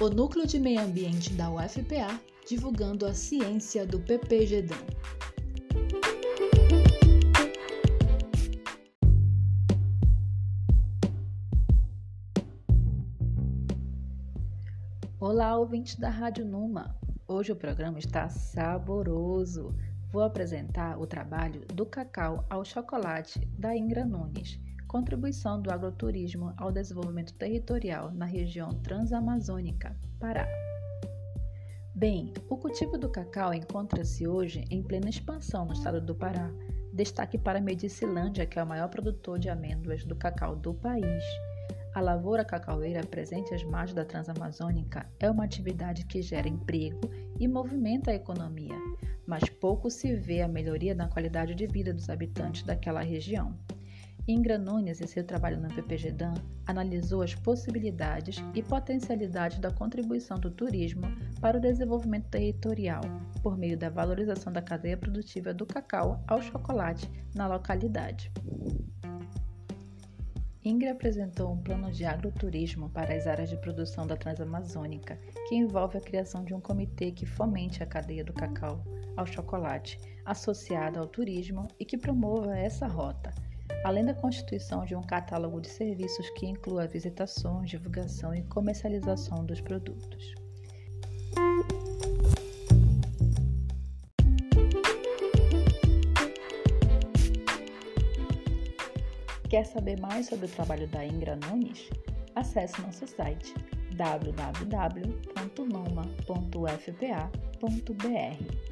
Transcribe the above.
o Núcleo de Meio Ambiente da UFPA divulgando a ciência do PPGDAM. Olá, ouvintes da Rádio Numa. Hoje o programa está saboroso. Vou apresentar o trabalho do cacau ao chocolate da Ingra Nunes Contribuição do agroturismo ao desenvolvimento territorial na região transamazônica, Pará. Bem, o cultivo do cacau encontra-se hoje em plena expansão no estado do Pará. Destaque para a Medicilândia, que é o maior produtor de amêndoas do cacau do país. A lavoura cacaueira presente às margens da Transamazônica é uma atividade que gera emprego e movimenta a economia, mas pouco se vê a melhoria na qualidade de vida dos habitantes daquela região. Ingra Nunes, em seu trabalho no PPGDAN, analisou as possibilidades e potencialidades da contribuição do turismo para o desenvolvimento territorial, por meio da valorização da cadeia produtiva do cacau ao chocolate na localidade. Ingra apresentou um plano de agroturismo para as áreas de produção da Transamazônica, que envolve a criação de um comitê que fomente a cadeia do cacau ao chocolate, associada ao turismo e que promova essa rota, além da constituição de um catálogo de serviços que inclua visitações, divulgação e comercialização dos produtos. Quer saber mais sobre o trabalho da Ingra Nunes? Acesse nosso site www.noma.ufpa.br.